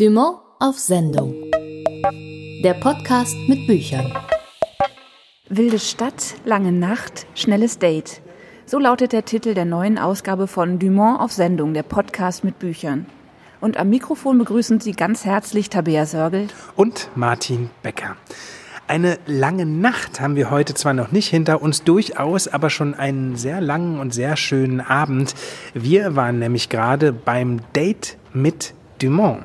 Dumont auf Sendung. Der Podcast mit Büchern. Wilde Stadt, lange Nacht, schnelles Date. So lautet der Titel der neuen Ausgabe von Dumont auf Sendung, der Podcast mit Büchern. Und am Mikrofon begrüßen Sie ganz herzlich Tabea Sörgel und Martin Becker. Eine lange Nacht haben wir heute zwar noch nicht hinter uns, durchaus aber schon einen sehr langen und sehr schönen Abend. Wir waren nämlich gerade beim Date mit Dumont.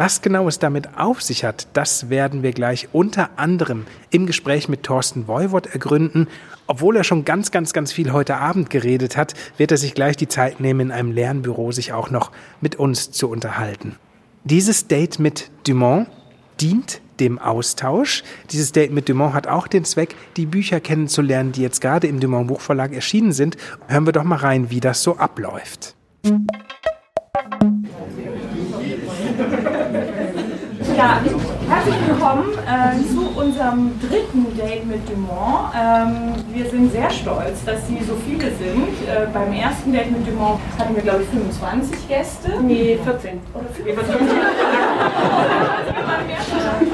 Was genau es damit auf sich hat, das werden wir gleich unter anderem im Gespräch mit Thorsten Voivod ergründen. Obwohl er schon ganz, ganz, ganz viel heute Abend geredet hat, wird er sich gleich die Zeit nehmen, in einem Lernbüro sich auch noch mit uns zu unterhalten. Dieses Date mit Dumont dient dem Austausch. Dieses Date mit Dumont hat auch den Zweck, die Bücher kennenzulernen, die jetzt gerade im Dumont Buchverlag erschienen sind. Hören wir doch mal rein, wie das so abläuft. Ja, herzlich willkommen äh, zu unserem dritten Date mit Dumont. Ähm, wir sind sehr stolz, dass Sie so viele sind. Äh, beim ersten Date mit Dumont hatten wir, glaube ich, 25 Gäste. Nee, 14. Oder 15.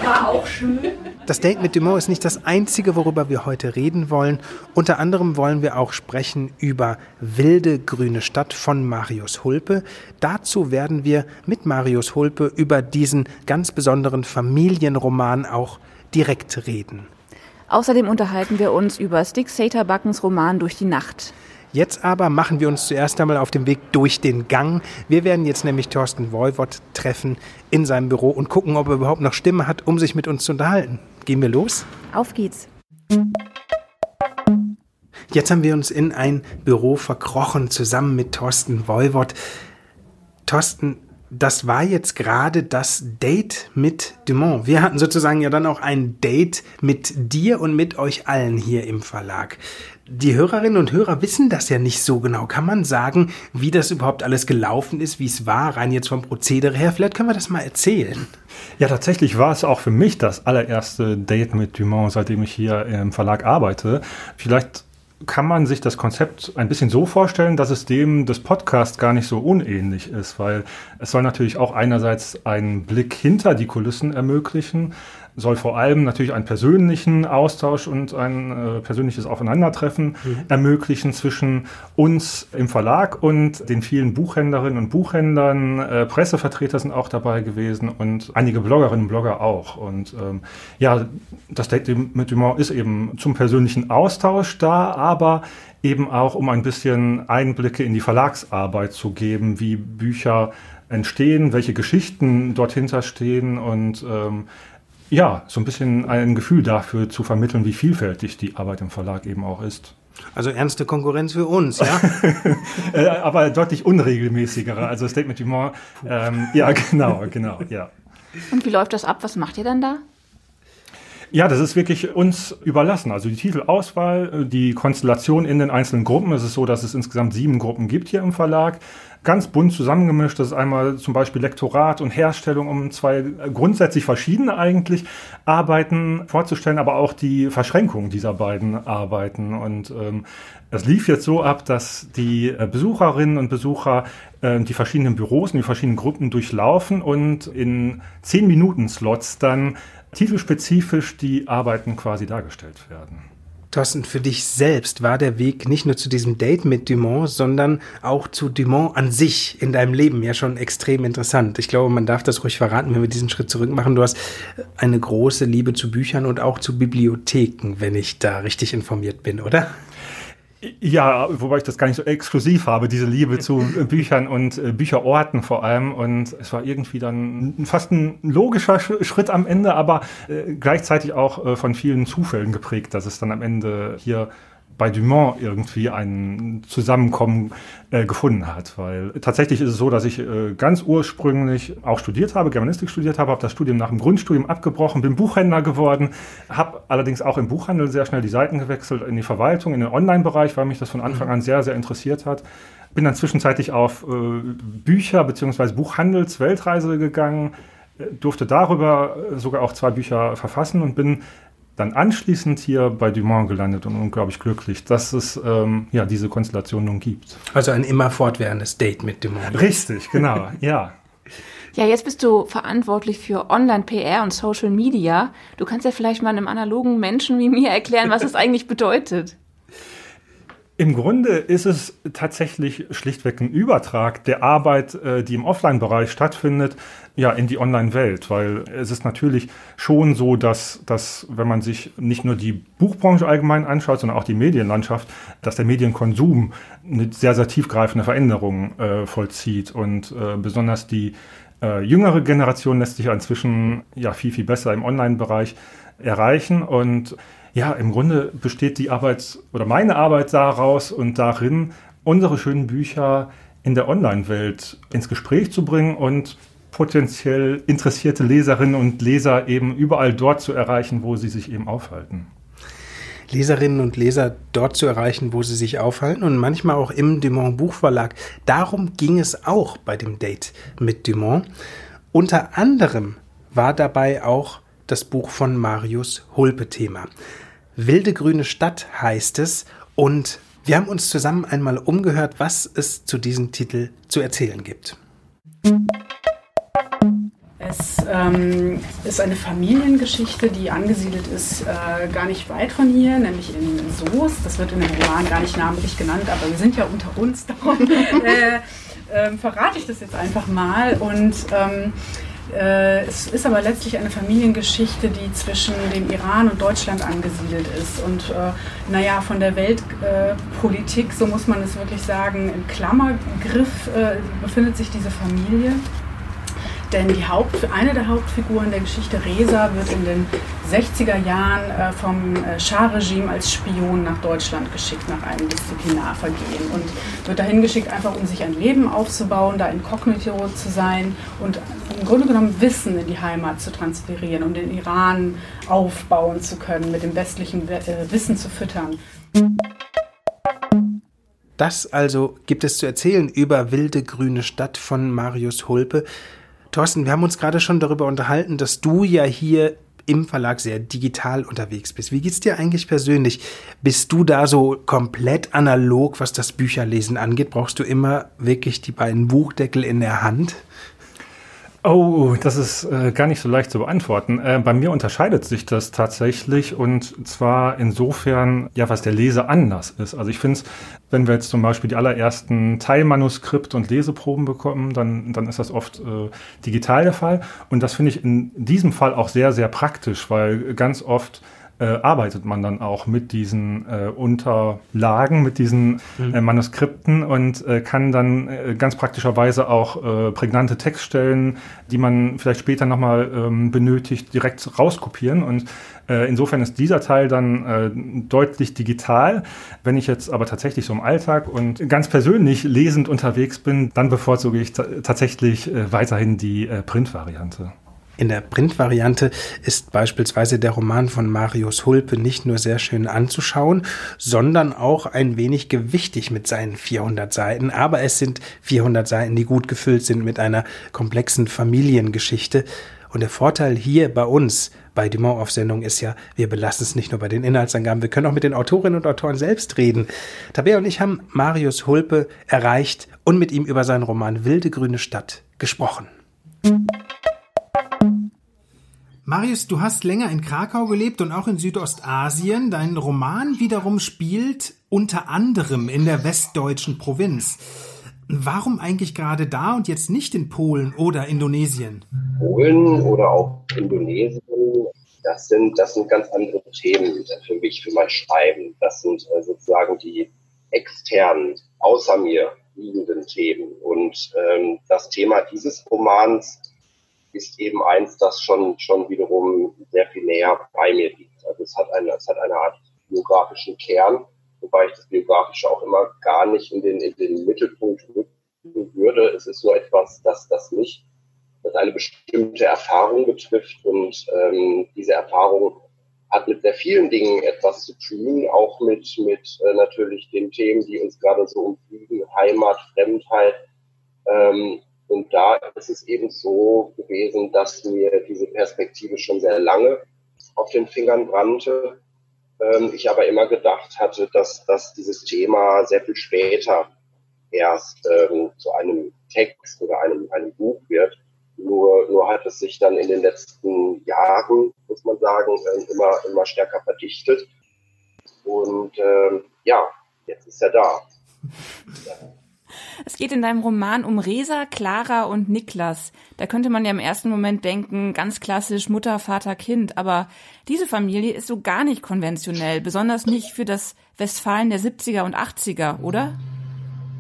War auch schön. Das Date mit Dumont ist nicht das einzige, worüber wir heute reden wollen. Unter anderem wollen wir auch sprechen über Wilde grüne Stadt von Marius Hulpe. Dazu werden wir mit Marius Hulpe über diesen ganz besonderen Familienroman auch direkt reden. Außerdem unterhalten wir uns über Stick Saterbuckens Roman Durch die Nacht. Jetzt aber machen wir uns zuerst einmal auf den Weg durch den Gang. Wir werden jetzt nämlich Thorsten Voivod treffen in seinem Büro und gucken, ob er überhaupt noch Stimme hat, um sich mit uns zu unterhalten. Gehen wir los? Auf geht's. Jetzt haben wir uns in ein Büro verkrochen, zusammen mit Thorsten Voivod. Thorsten, das war jetzt gerade das Date mit Dumont. Wir hatten sozusagen ja dann auch ein Date mit dir und mit euch allen hier im Verlag. Die Hörerinnen und Hörer wissen das ja nicht so genau. Kann man sagen, wie das überhaupt alles gelaufen ist, wie es war, rein jetzt vom Prozedere her? Vielleicht können wir das mal erzählen. Ja, tatsächlich war es auch für mich das allererste Date mit Dumont, seitdem ich hier im Verlag arbeite. Vielleicht kann man sich das Konzept ein bisschen so vorstellen, dass es dem des Podcasts gar nicht so unähnlich ist, weil es soll natürlich auch einerseits einen Blick hinter die Kulissen ermöglichen, soll vor allem natürlich einen persönlichen Austausch und ein äh, persönliches Aufeinandertreffen mhm. ermöglichen zwischen uns im Verlag und den vielen Buchhändlerinnen und Buchhändlern. Äh, Pressevertreter sind auch dabei gewesen und einige Bloggerinnen und Blogger auch. Und ähm, ja, das Date mit Dumont ist eben zum persönlichen Austausch da, aber eben auch, um ein bisschen Einblicke in die Verlagsarbeit zu geben, wie Bücher entstehen, welche Geschichten dort hinterstehen und ähm, ja, so ein bisschen ein Gefühl dafür zu vermitteln, wie vielfältig die Arbeit im Verlag eben auch ist. Also ernste Konkurrenz für uns, ja? Äh, aber deutlich unregelmäßigere. Also Statement Dumont. Ähm, ja, genau, genau, ja. Und wie läuft das ab? Was macht ihr dann da? Ja, das ist wirklich uns überlassen. Also die Titelauswahl, äh, die Konstellation in den einzelnen Gruppen. Es ist so, dass es insgesamt sieben Gruppen gibt hier im Verlag ganz bunt zusammengemischt. Das ist einmal zum Beispiel Lektorat und Herstellung, um zwei grundsätzlich verschiedene eigentlich Arbeiten vorzustellen, aber auch die Verschränkung dieser beiden Arbeiten. Und ähm, es lief jetzt so ab, dass die äh, Besucherinnen und Besucher äh, die verschiedenen Büros und die verschiedenen Gruppen durchlaufen und in zehn Minuten Slots dann titelspezifisch die Arbeiten quasi dargestellt werden. Thorsten, für dich selbst war der Weg nicht nur zu diesem Date mit Dumont, sondern auch zu Dumont an sich in deinem Leben ja schon extrem interessant. Ich glaube, man darf das ruhig verraten, wenn wir diesen Schritt zurück machen. Du hast eine große Liebe zu Büchern und auch zu Bibliotheken, wenn ich da richtig informiert bin, oder? Ja, wobei ich das gar nicht so exklusiv habe, diese Liebe zu Büchern und äh, Bücherorten vor allem. Und es war irgendwie dann fast ein logischer Schritt am Ende, aber äh, gleichzeitig auch äh, von vielen Zufällen geprägt, dass es dann am Ende hier bei Dumont irgendwie ein Zusammenkommen äh, gefunden hat. Weil tatsächlich ist es so, dass ich äh, ganz ursprünglich auch studiert habe, Germanistik studiert habe, habe das Studium nach dem Grundstudium abgebrochen, bin Buchhändler geworden, habe allerdings auch im Buchhandel sehr schnell die Seiten gewechselt in die Verwaltung, in den Online-Bereich, weil mich das von Anfang an sehr, sehr interessiert hat. Bin dann zwischenzeitlich auf äh, Bücher- bzw. Buchhandelsweltreise gegangen, äh, durfte darüber äh, sogar auch zwei Bücher verfassen und bin dann anschließend hier bei Dumont gelandet und unglaublich glücklich, dass es ähm, ja diese Konstellation nun gibt. Also ein immer fortwährendes Date mit Dumont. Richtig, genau, ja. Ja, jetzt bist du verantwortlich für Online-PR und Social Media. Du kannst ja vielleicht mal einem analogen Menschen wie mir erklären, was das eigentlich bedeutet. Im Grunde ist es tatsächlich schlichtweg ein Übertrag der Arbeit, äh, die im Offline-Bereich stattfindet, ja, in die Online-Welt, weil es ist natürlich schon so, dass, dass, wenn man sich nicht nur die Buchbranche allgemein anschaut, sondern auch die Medienlandschaft, dass der Medienkonsum eine sehr, sehr tiefgreifende Veränderung äh, vollzieht. Und äh, besonders die äh, jüngere Generation lässt sich inzwischen ja viel, viel besser im Online-Bereich erreichen. Und ja, im Grunde besteht die Arbeit oder meine Arbeit daraus und darin, unsere schönen Bücher in der Online-Welt ins Gespräch zu bringen und potenziell interessierte Leserinnen und Leser eben überall dort zu erreichen, wo sie sich eben aufhalten. Leserinnen und Leser dort zu erreichen, wo sie sich aufhalten und manchmal auch im Dumont Buchverlag. Darum ging es auch bei dem Date mit Dumont. Unter anderem war dabei auch das Buch von Marius Hulpe Thema. Wilde grüne Stadt heißt es und wir haben uns zusammen einmal umgehört, was es zu diesem Titel zu erzählen gibt. Es ähm, ist eine Familiengeschichte, die angesiedelt ist äh, gar nicht weit von hier, nämlich in Soest. Das wird in dem Roman gar nicht namentlich genannt, aber wir sind ja unter uns, darum äh, äh, verrate ich das jetzt einfach mal. Und ähm, äh, es ist aber letztlich eine Familiengeschichte, die zwischen dem Iran und Deutschland angesiedelt ist. Und äh, naja, von der Weltpolitik, so muss man es wirklich sagen, im Klammergriff äh, befindet sich diese Familie. Denn die Haupt, eine der Hauptfiguren der Geschichte, Reza, wird in den 60er Jahren äh, vom äh, Schah-Regime als Spion nach Deutschland geschickt, nach einem Disziplinarvergehen. Und wird dahin geschickt, einfach um sich ein Leben aufzubauen, da inkognito zu sein und im Grunde genommen Wissen in die Heimat zu transferieren, um den Iran aufbauen zu können, mit dem westlichen äh, Wissen zu füttern. Das also gibt es zu erzählen über Wilde grüne Stadt von Marius Hulpe. Thorsten, wir haben uns gerade schon darüber unterhalten, dass du ja hier im Verlag sehr digital unterwegs bist. Wie geht's dir eigentlich persönlich? Bist du da so komplett analog, was das Bücherlesen angeht? Brauchst du immer wirklich die beiden Buchdeckel in der Hand? Oh, das ist äh, gar nicht so leicht zu beantworten. Äh, bei mir unterscheidet sich das tatsächlich und zwar insofern, ja, was der Leser anders ist. Also ich finde es, wenn wir jetzt zum Beispiel die allerersten Teilmanuskript und Leseproben bekommen, dann, dann ist das oft äh, digital der Fall. Und das finde ich in diesem Fall auch sehr, sehr praktisch, weil ganz oft äh, arbeitet man dann auch mit diesen äh, Unterlagen, mit diesen mhm. äh, Manuskripten und äh, kann dann äh, ganz praktischerweise auch äh, prägnante Textstellen, die man vielleicht später nochmal ähm, benötigt, direkt rauskopieren. Und äh, insofern ist dieser Teil dann äh, deutlich digital. Wenn ich jetzt aber tatsächlich so im Alltag und ganz persönlich lesend unterwegs bin, dann bevorzuge ich tatsächlich äh, weiterhin die äh, Print-Variante. In der Printvariante ist beispielsweise der Roman von Marius Hulpe nicht nur sehr schön anzuschauen, sondern auch ein wenig gewichtig mit seinen 400 Seiten. Aber es sind 400 Seiten, die gut gefüllt sind mit einer komplexen Familiengeschichte. Und der Vorteil hier bei uns, bei Dumont auf Sendung, ist ja, wir belassen es nicht nur bei den Inhaltsangaben, wir können auch mit den Autorinnen und Autoren selbst reden. Tabea und ich haben Marius Hulpe erreicht und mit ihm über seinen Roman Wilde grüne Stadt gesprochen. Marius, du hast länger in Krakau gelebt und auch in Südostasien. Dein Roman wiederum spielt unter anderem in der westdeutschen Provinz. Warum eigentlich gerade da und jetzt nicht in Polen oder Indonesien? Polen oder auch Indonesien, das sind, das sind ganz andere Themen für mich, für mein Schreiben. Das sind äh, sozusagen die externen, außer mir liegenden Themen. Und ähm, das Thema dieses Romans ist eben eins, das schon, schon wiederum sehr viel näher bei mir liegt. Also es hat eine, es hat eine Art biografischen Kern, wobei ich das Biografische auch immer gar nicht in den, in den Mittelpunkt rücken würde. Es ist nur etwas, das, das mich, das eine bestimmte Erfahrung betrifft und ähm, diese Erfahrung hat mit sehr vielen Dingen etwas zu tun, auch mit, mit äh, natürlich den Themen, die uns gerade so umfliegen, Heimat, Fremdheit, ähm, und da ist es eben so gewesen, dass mir diese Perspektive schon sehr lange auf den Fingern brannte. Ähm, ich aber immer gedacht hatte, dass, dass dieses Thema sehr viel später erst ähm, zu einem Text oder einem, einem Buch wird. hat es sich dann in den letzten Jahren, muss man sagen, äh, immer, immer stärker verdichtet. Und ähm, ja, jetzt ist er da. Es geht in deinem Roman um Resa, Clara und Niklas. Da könnte man ja im ersten Moment denken, ganz klassisch Mutter, Vater, Kind. Aber diese Familie ist so gar nicht konventionell, besonders nicht für das Westfalen der 70er und 80er, oder?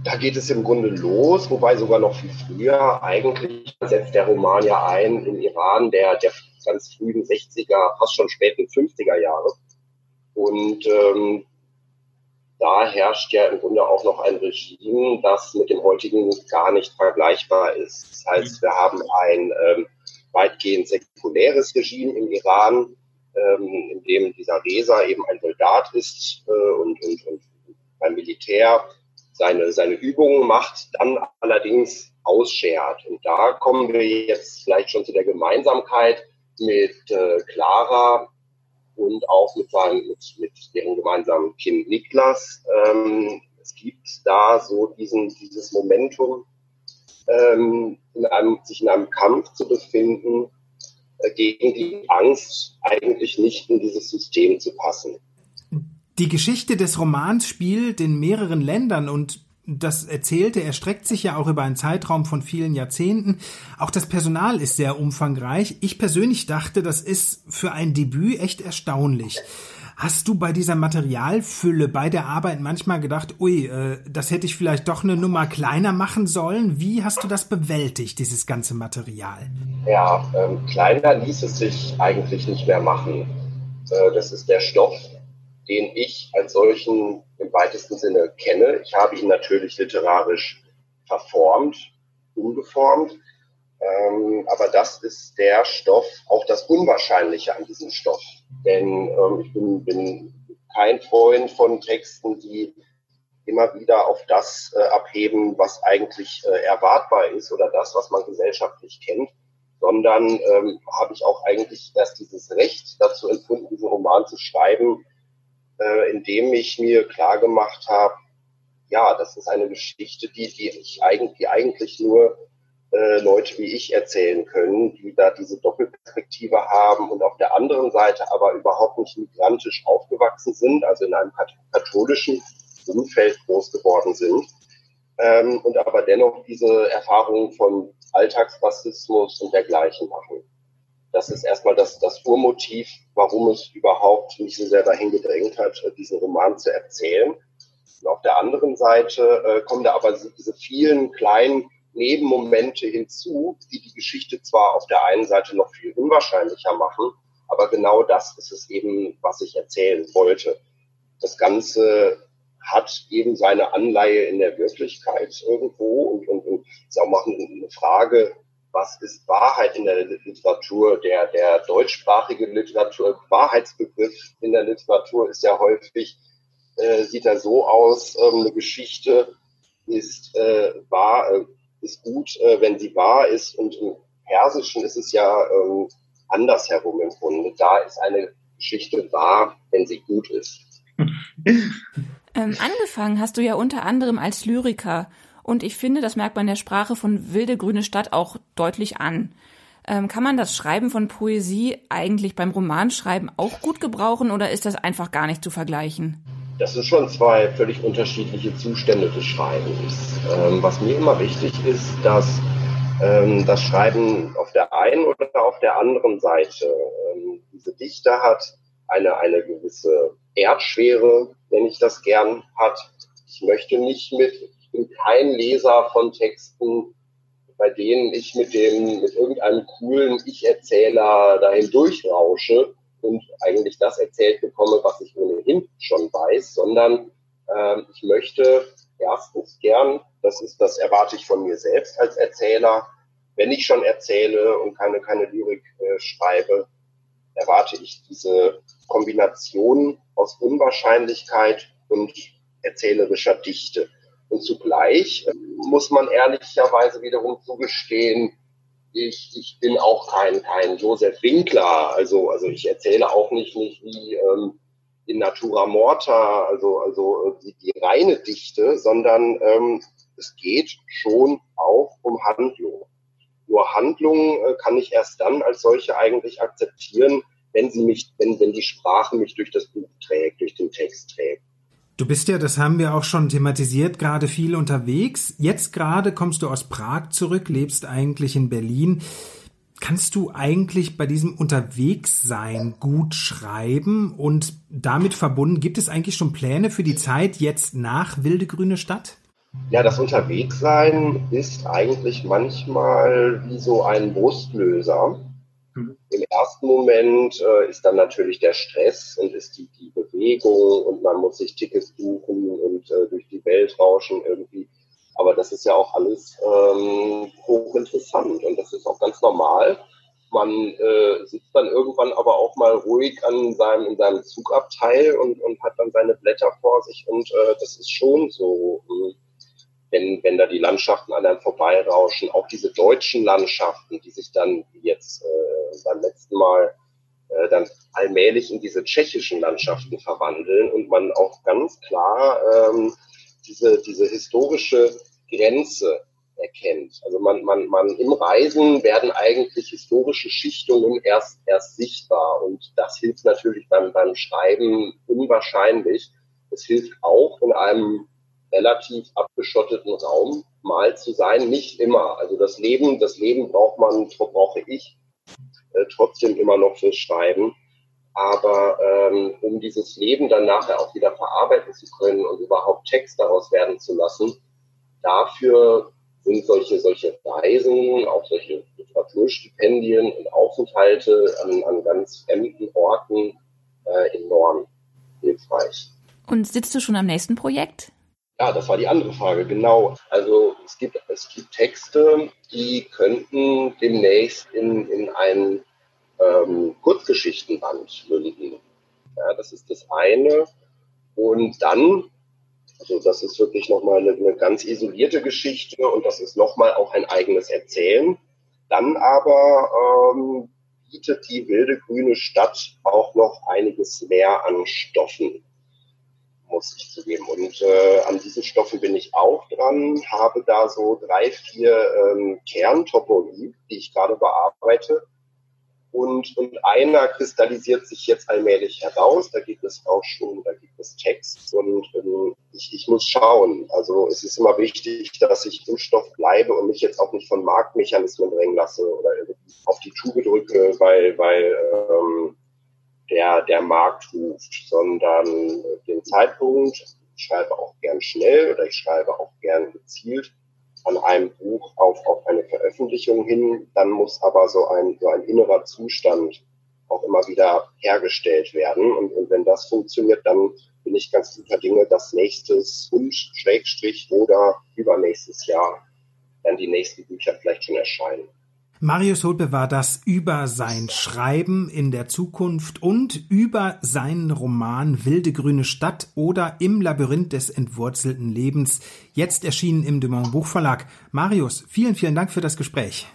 Da geht es im Grunde los, wobei sogar noch viel früher. Eigentlich setzt der Roman ja ein im Iran der, der ganz frühen 60er, fast schon späten 50er Jahre. Und ähm, da herrscht ja im Grunde auch noch ein Regime, das mit dem heutigen gar nicht vergleichbar ist. Das heißt, wir haben ein ähm, weitgehend säkuläres Regime im Iran, ähm, in dem dieser Reza eben ein Soldat ist äh, und, und, und beim Militär seine, seine Übungen macht, dann allerdings ausschert. Und da kommen wir jetzt vielleicht schon zu der Gemeinsamkeit mit äh, Clara, und auch mit, seinem, mit, mit deren gemeinsamen Kind Niklas. Ähm, es gibt da so diesen, dieses Momentum, ähm, in einem, sich in einem Kampf zu befinden, äh, gegen die Angst, eigentlich nicht in dieses System zu passen. Die Geschichte des Romans spielt in mehreren Ländern und das Erzählte erstreckt sich ja auch über einen Zeitraum von vielen Jahrzehnten. Auch das Personal ist sehr umfangreich. Ich persönlich dachte, das ist für ein Debüt echt erstaunlich. Hast du bei dieser Materialfülle bei der Arbeit manchmal gedacht, ui, äh, das hätte ich vielleicht doch eine Nummer kleiner machen sollen? Wie hast du das bewältigt, dieses ganze Material? Ja, ähm, kleiner ließ es sich eigentlich nicht mehr machen. Äh, das ist der Stoff, den ich als solchen im weitesten Sinne kenne. Ich habe ihn natürlich literarisch verformt, umgeformt. Ähm, aber das ist der Stoff, auch das Unwahrscheinliche an diesem Stoff. Denn ähm, ich bin, bin kein Freund von Texten, die immer wieder auf das äh, abheben, was eigentlich äh, erwartbar ist oder das, was man gesellschaftlich kennt, sondern ähm, habe ich auch eigentlich erst dieses Recht dazu empfunden, diesen Roman zu schreiben, äh, indem ich mir klar gemacht habe, ja, das ist eine Geschichte, die, die ich eigentlich, die eigentlich nur äh, Leute wie ich erzählen können, die da diese Doppelperspektive haben und auf der anderen Seite aber überhaupt nicht migrantisch aufgewachsen sind, also in einem katholischen Umfeld groß geworden sind ähm, und aber dennoch diese Erfahrungen von Alltagsrassismus und dergleichen machen. Das ist erstmal das, das Urmotiv, warum es überhaupt mich so sehr dahin gedrängt hat, diesen Roman zu erzählen. Und auf der anderen Seite äh, kommen da aber diese vielen kleinen Nebenmomente hinzu, die die Geschichte zwar auf der einen Seite noch viel unwahrscheinlicher machen, aber genau das ist es eben, was ich erzählen wollte. Das Ganze hat eben seine Anleihe in der Wirklichkeit irgendwo und, und, und ist auch mal eine Frage, was ist Wahrheit in der Literatur, der, der deutschsprachige Literatur, Wahrheitsbegriff in der Literatur ist ja häufig, äh, sieht er so aus, ähm, eine Geschichte ist äh, wahr, äh, ist gut, äh, wenn sie wahr ist und im Persischen ist es ja ähm, andersherum im Grunde. Da ist eine Geschichte wahr, wenn sie gut ist. Ähm, angefangen hast du ja unter anderem als Lyriker und ich finde, das merkt man der Sprache von Wilde Grüne Stadt auch deutlich an. Ähm, kann man das Schreiben von Poesie eigentlich beim Romanschreiben auch gut gebrauchen oder ist das einfach gar nicht zu vergleichen? Das sind schon zwei völlig unterschiedliche Zustände des Schreibens. Ähm, was mir immer wichtig ist, dass ähm, das Schreiben auf der einen oder auf der anderen Seite ähm, diese Dichte hat, eine, eine gewisse Erdschwere, wenn ich das gern, hat. Ich möchte nicht mit bin kein Leser von Texten, bei denen ich mit dem, mit irgendeinem coolen Ich-Erzähler dahin durchrausche und eigentlich das erzählt bekomme, was ich ohnehin schon weiß, sondern äh, ich möchte erstens gern, das ist, das erwarte ich von mir selbst als Erzähler, wenn ich schon erzähle und keine, keine Lyrik äh, schreibe, erwarte ich diese Kombination aus Unwahrscheinlichkeit und erzählerischer Dichte. Und zugleich ähm, muss man ehrlicherweise wiederum zugestehen, ich, ich bin auch kein, kein Josef Winkler. Also, also ich erzähle auch nicht, nicht wie ähm, in Natura Morta, also, also die, die reine Dichte, sondern ähm, es geht schon auch um Handlung. Nur Handlung äh, kann ich erst dann als solche eigentlich akzeptieren, wenn sie mich, wenn, wenn die Sprache mich durch das Buch trägt, durch den Text trägt. Du bist ja, das haben wir auch schon thematisiert, gerade viel unterwegs. Jetzt gerade kommst du aus Prag zurück, lebst eigentlich in Berlin. Kannst du eigentlich bei diesem Unterwegssein gut schreiben und damit verbunden, gibt es eigentlich schon Pläne für die Zeit jetzt nach Wilde Grüne Stadt? Ja, das Unterwegssein ist eigentlich manchmal wie so ein Brustlöser. Mhm. Im ersten Moment äh, ist dann natürlich der Stress und ist die, die Bewegung und man muss sich Tickets buchen und äh, durch die Welt rauschen irgendwie. Aber das ist ja auch alles ähm, hochinteressant und das ist auch ganz normal. Man äh, sitzt dann irgendwann aber auch mal ruhig an seinem, in seinem Zugabteil und, und hat dann seine Blätter vor sich und äh, das ist schon so. Äh, wenn, wenn da die Landschaften an einem vorbeirauschen, auch diese deutschen Landschaften, die sich dann jetzt äh, beim letzten Mal äh, dann allmählich in diese tschechischen Landschaften verwandeln und man auch ganz klar ähm, diese, diese historische Grenze erkennt. Also man, man, man im Reisen werden eigentlich historische Schichtungen erst, erst sichtbar und das hilft natürlich beim, beim Schreiben unwahrscheinlich. Es hilft auch in einem relativ abgeschotteten Raum mal zu sein. Nicht immer. Also das Leben, das Leben braucht man, brauche ich trotzdem immer noch fürs Schreiben. Aber ähm, um dieses Leben dann nachher auch wieder verarbeiten zu können und überhaupt Text daraus werden zu lassen, dafür sind solche, solche Reisen, auch solche Literaturstipendien und Aufenthalte an, an ganz fremden Orten äh, enorm hilfreich. Und sitzt du schon am nächsten Projekt? Ja, das war die andere Frage, genau. Also es gibt, es gibt Texte, die könnten demnächst in, in einen ähm, Kurzgeschichtenband münden. Ja, das ist das eine. Und dann, also das ist wirklich nochmal eine, eine ganz isolierte Geschichte und das ist nochmal auch ein eigenes Erzählen. Dann aber ähm, bietet die wilde grüne Stadt auch noch einiges mehr an Stoffen muss ich zugeben. Und äh, an diesen Stoffen bin ich auch dran, habe da so drei, vier ähm, Kerntoponie, die ich gerade bearbeite. Und, und einer kristallisiert sich jetzt allmählich heraus. Da gibt es auch schon, da gibt es Text. Und ähm, ich, ich muss schauen. Also es ist immer wichtig, dass ich im Stoff bleibe und mich jetzt auch nicht von Marktmechanismen drängen lasse oder auf die Tube drücke, weil, weil ähm, der, der Markt ruft, sondern den Zeitpunkt, ich schreibe auch gern schnell oder ich schreibe auch gern gezielt an einem Buch auf, auf eine Veröffentlichung hin, dann muss aber so ein, so ein innerer Zustand auch immer wieder hergestellt werden. Und, und wenn das funktioniert, dann bin ich ganz guter Dinge, dass nächstes und Schrägstrich oder übernächstes Jahr dann die nächsten Bücher vielleicht schon erscheinen. Marius Holpe war das über sein Schreiben in der Zukunft und über seinen Roman Wilde grüne Stadt oder Im Labyrinth des entwurzelten Lebens, jetzt erschienen im Dumont Buchverlag. Marius, vielen, vielen Dank für das Gespräch.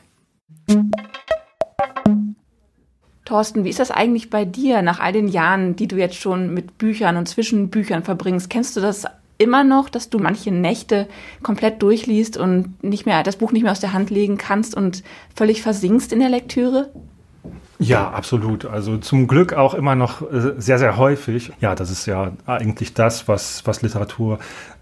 Thorsten, wie ist das eigentlich bei dir nach all den Jahren, die du jetzt schon mit Büchern und zwischen Büchern verbringst? Kennst du das immer noch, dass du manche Nächte komplett durchliest und nicht mehr das Buch nicht mehr aus der Hand legen kannst und völlig versinkst in der Lektüre? Ja, absolut. Also zum Glück auch immer noch äh, sehr, sehr häufig. Ja, das ist ja eigentlich das, was, was Literatur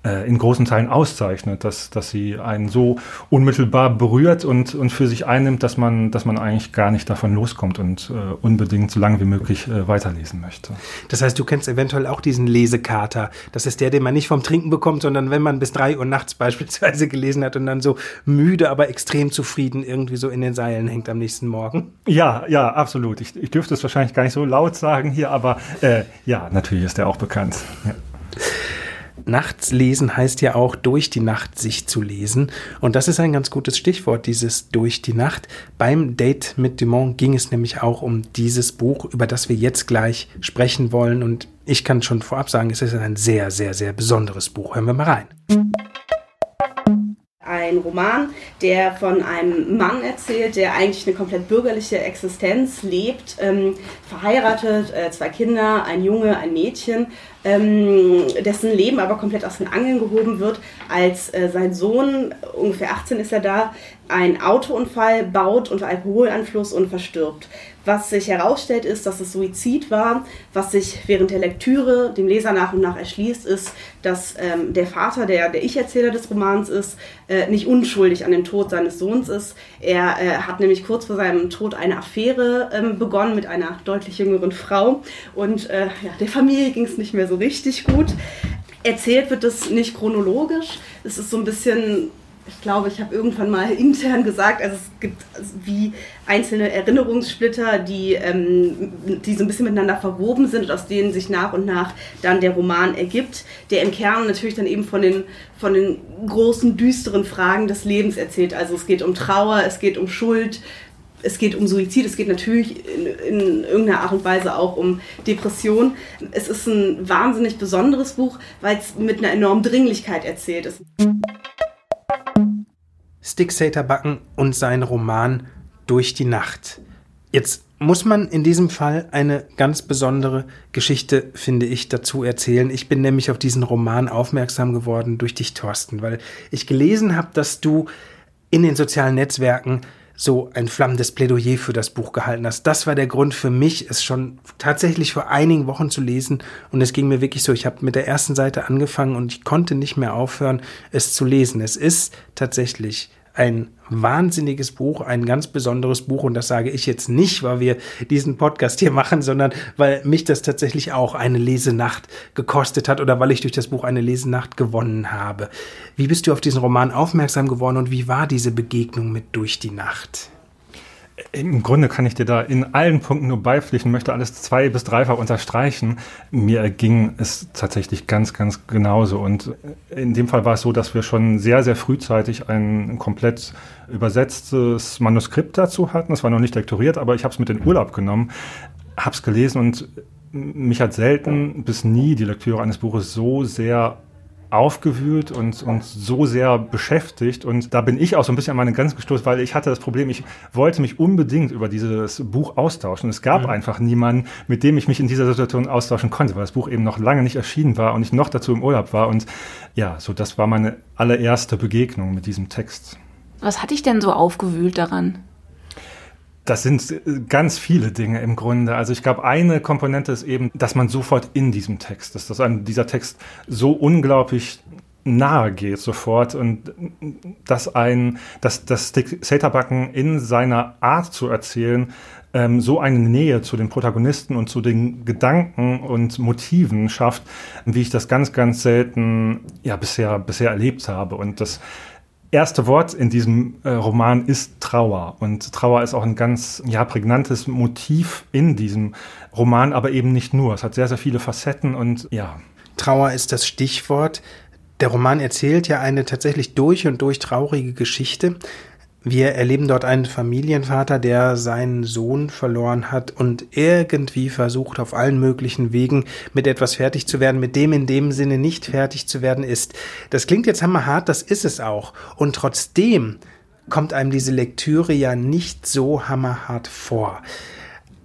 äh, in großen Teilen auszeichnet, dass, dass sie einen so unmittelbar berührt und, und für sich einnimmt, dass man, dass man eigentlich gar nicht davon loskommt und äh, unbedingt so lange wie möglich äh, weiterlesen möchte. Das heißt, du kennst eventuell auch diesen Lesekater. Das ist der, den man nicht vom Trinken bekommt, sondern wenn man bis drei Uhr nachts beispielsweise gelesen hat und dann so müde, aber extrem zufrieden irgendwie so in den Seilen hängt am nächsten Morgen. Ja, ja, absolut. Ich, ich dürfte es wahrscheinlich gar nicht so laut sagen hier, aber äh, ja, natürlich ist er auch bekannt. Ja. Nachts lesen heißt ja auch durch die Nacht sich zu lesen. Und das ist ein ganz gutes Stichwort, dieses durch die Nacht. Beim Date mit Dumont ging es nämlich auch um dieses Buch, über das wir jetzt gleich sprechen wollen. Und ich kann schon vorab sagen, es ist ein sehr, sehr, sehr besonderes Buch. Hören wir mal rein ein Roman, der von einem Mann erzählt, der eigentlich eine komplett bürgerliche Existenz lebt, ähm, verheiratet, äh, zwei Kinder, ein Junge, ein Mädchen, ähm, dessen Leben aber komplett aus den Angeln gehoben wird, als äh, sein Sohn, ungefähr 18 ist er da, einen Autounfall baut unter Alkoholanfluss und verstirbt. Was sich herausstellt, ist, dass es Suizid war. Was sich während der Lektüre dem Leser nach und nach erschließt, ist, dass ähm, der Vater, der der Ich-Erzähler des Romans ist, äh, nicht unschuldig an dem Tod seines Sohns ist. Er äh, hat nämlich kurz vor seinem Tod eine Affäre ähm, begonnen mit einer deutlich jüngeren Frau und äh, ja, der Familie ging es nicht mehr so richtig gut. Erzählt wird es nicht chronologisch. Es ist so ein bisschen ich glaube, ich habe irgendwann mal intern gesagt, also es gibt wie einzelne Erinnerungssplitter, die, ähm, die so ein bisschen miteinander verwoben sind und aus denen sich nach und nach dann der Roman ergibt, der im Kern natürlich dann eben von den, von den großen, düsteren Fragen des Lebens erzählt. Also es geht um Trauer, es geht um Schuld, es geht um Suizid, es geht natürlich in, in, irgendeiner Art und Weise auch um Depression. Es ist ein wahnsinnig besonderes Buch, weil es mit einer enormen Dringlichkeit erzählt ist. Stick Backen und sein Roman Durch die Nacht. Jetzt muss man in diesem Fall eine ganz besondere Geschichte, finde ich, dazu erzählen. Ich bin nämlich auf diesen Roman aufmerksam geworden durch dich, Thorsten, weil ich gelesen habe, dass du in den sozialen Netzwerken so ein flammendes Plädoyer für das Buch gehalten hast. Das war der Grund für mich, es schon tatsächlich vor einigen Wochen zu lesen. Und es ging mir wirklich so, ich habe mit der ersten Seite angefangen und ich konnte nicht mehr aufhören, es zu lesen. Es ist tatsächlich ein wahnsinniges Buch, ein ganz besonderes Buch. Und das sage ich jetzt nicht, weil wir diesen Podcast hier machen, sondern weil mich das tatsächlich auch eine Lesenacht gekostet hat oder weil ich durch das Buch eine Lesenacht gewonnen habe. Wie bist du auf diesen Roman aufmerksam geworden und wie war diese Begegnung mit Durch die Nacht? Im Grunde kann ich dir da in allen Punkten nur beipflichten, möchte alles zwei- bis dreifach unterstreichen. Mir ging es tatsächlich ganz, ganz genauso. Und in dem Fall war es so, dass wir schon sehr, sehr frühzeitig ein komplett übersetztes Manuskript dazu hatten. Es war noch nicht lektoriert, aber ich habe es mit in Urlaub genommen, habe es gelesen und mich hat selten bis nie die Lektüre eines Buches so sehr aufgewühlt und, und so sehr beschäftigt. Und da bin ich auch so ein bisschen an meine Grenzen gestoßen, weil ich hatte das Problem, ich wollte mich unbedingt über dieses Buch austauschen. Es gab mhm. einfach niemanden, mit dem ich mich in dieser Situation austauschen konnte, weil das Buch eben noch lange nicht erschienen war und ich noch dazu im Urlaub war. Und ja, so das war meine allererste Begegnung mit diesem Text. Was hat dich denn so aufgewühlt daran? Das sind äh, ganz viele Dinge im Grunde. Also ich glaube, eine Komponente ist eben, dass man sofort in diesem Text ist, dass einem dieser Text so unglaublich nahe geht sofort und dass ein, dass das Setabacken in seiner Art zu erzählen ähm, so eine Nähe zu den Protagonisten und zu den Gedanken und Motiven schafft, wie ich das ganz, ganz selten ja bisher bisher erlebt habe und das erste Wort in diesem äh, Roman ist Trauer. Und Trauer ist auch ein ganz ja, prägnantes Motiv in diesem Roman, aber eben nicht nur. Es hat sehr, sehr viele Facetten und ja. Trauer ist das Stichwort. Der Roman erzählt ja eine tatsächlich durch und durch traurige Geschichte. Wir erleben dort einen Familienvater, der seinen Sohn verloren hat und irgendwie versucht, auf allen möglichen Wegen mit etwas fertig zu werden, mit dem in dem Sinne nicht fertig zu werden ist. Das klingt jetzt hammerhart, das ist es auch. Und trotzdem kommt einem diese Lektüre ja nicht so hammerhart vor.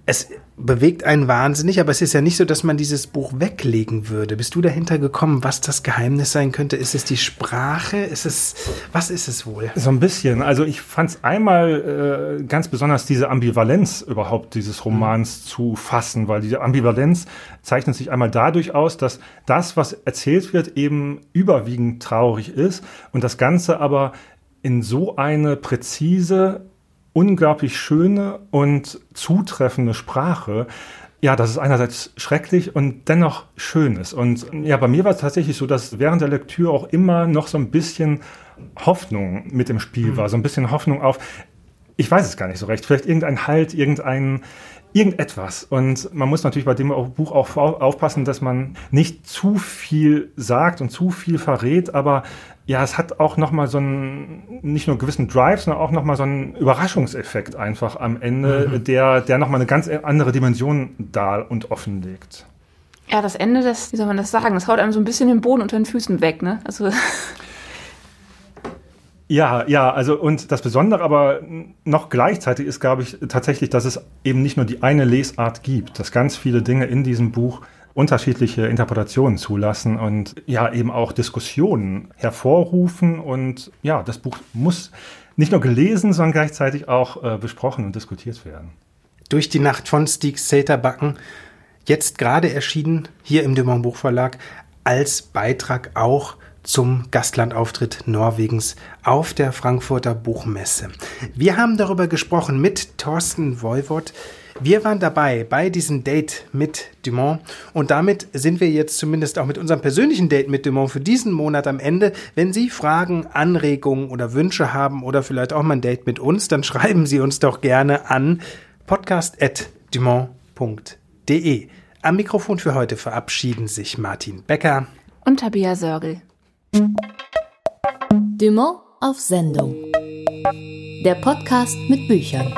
Es bewegt einen wahnsinnig, aber es ist ja nicht so, dass man dieses Buch weglegen würde. Bist du dahinter gekommen, was das Geheimnis sein könnte? Ist es die Sprache? Ist es, was ist es wohl? So ein bisschen. Also ich fand es einmal äh, ganz besonders diese Ambivalenz überhaupt dieses Romans mhm. zu fassen, weil diese Ambivalenz zeichnet sich einmal dadurch aus, dass das, was erzählt wird, eben überwiegend traurig ist und das Ganze aber in so eine präzise unglaublich schöne und zutreffende Sprache. Ja, das ist einerseits schrecklich und dennoch schön ist. Und ja, bei mir war es tatsächlich so, dass während der Lektüre auch immer noch so ein bisschen Hoffnung mit im Spiel war. So ein bisschen Hoffnung auf, ich weiß es gar nicht so recht, vielleicht irgendein Halt, irgendein, irgendetwas. Und man muss natürlich bei dem Buch auch aufpassen, dass man nicht zu viel sagt und zu viel verrät, aber ja, es hat auch nochmal so einen, nicht nur gewissen Drive, sondern auch nochmal so einen Überraschungseffekt einfach am Ende, mhm. der, der nochmal eine ganz andere Dimension da und offenlegt. Ja, das Ende, das, wie soll man das sagen, das haut einem so ein bisschen den Boden unter den Füßen weg, ne? Also. Ja, ja, also und das Besondere aber noch gleichzeitig ist, glaube ich, tatsächlich, dass es eben nicht nur die eine Lesart gibt, dass ganz viele Dinge in diesem Buch unterschiedliche Interpretationen zulassen und ja eben auch Diskussionen hervorrufen. Und ja, das Buch muss nicht nur gelesen, sondern gleichzeitig auch äh, besprochen und diskutiert werden. Durch die Nacht von Stieg Backen, jetzt gerade erschienen hier im Dumont Buchverlag, als Beitrag auch zum Gastlandauftritt Norwegens auf der Frankfurter Buchmesse. Wir haben darüber gesprochen mit Thorsten Voivod. Wir waren dabei bei diesem Date mit Dumont und damit sind wir jetzt zumindest auch mit unserem persönlichen Date mit Dumont für diesen Monat am Ende. Wenn Sie Fragen, Anregungen oder Wünsche haben oder vielleicht auch mal ein Date mit uns, dann schreiben Sie uns doch gerne an podcast.dumont.de. Am Mikrofon für heute verabschieden sich Martin Becker und Tabea Sörgel. Dumont auf Sendung. Der Podcast mit Büchern.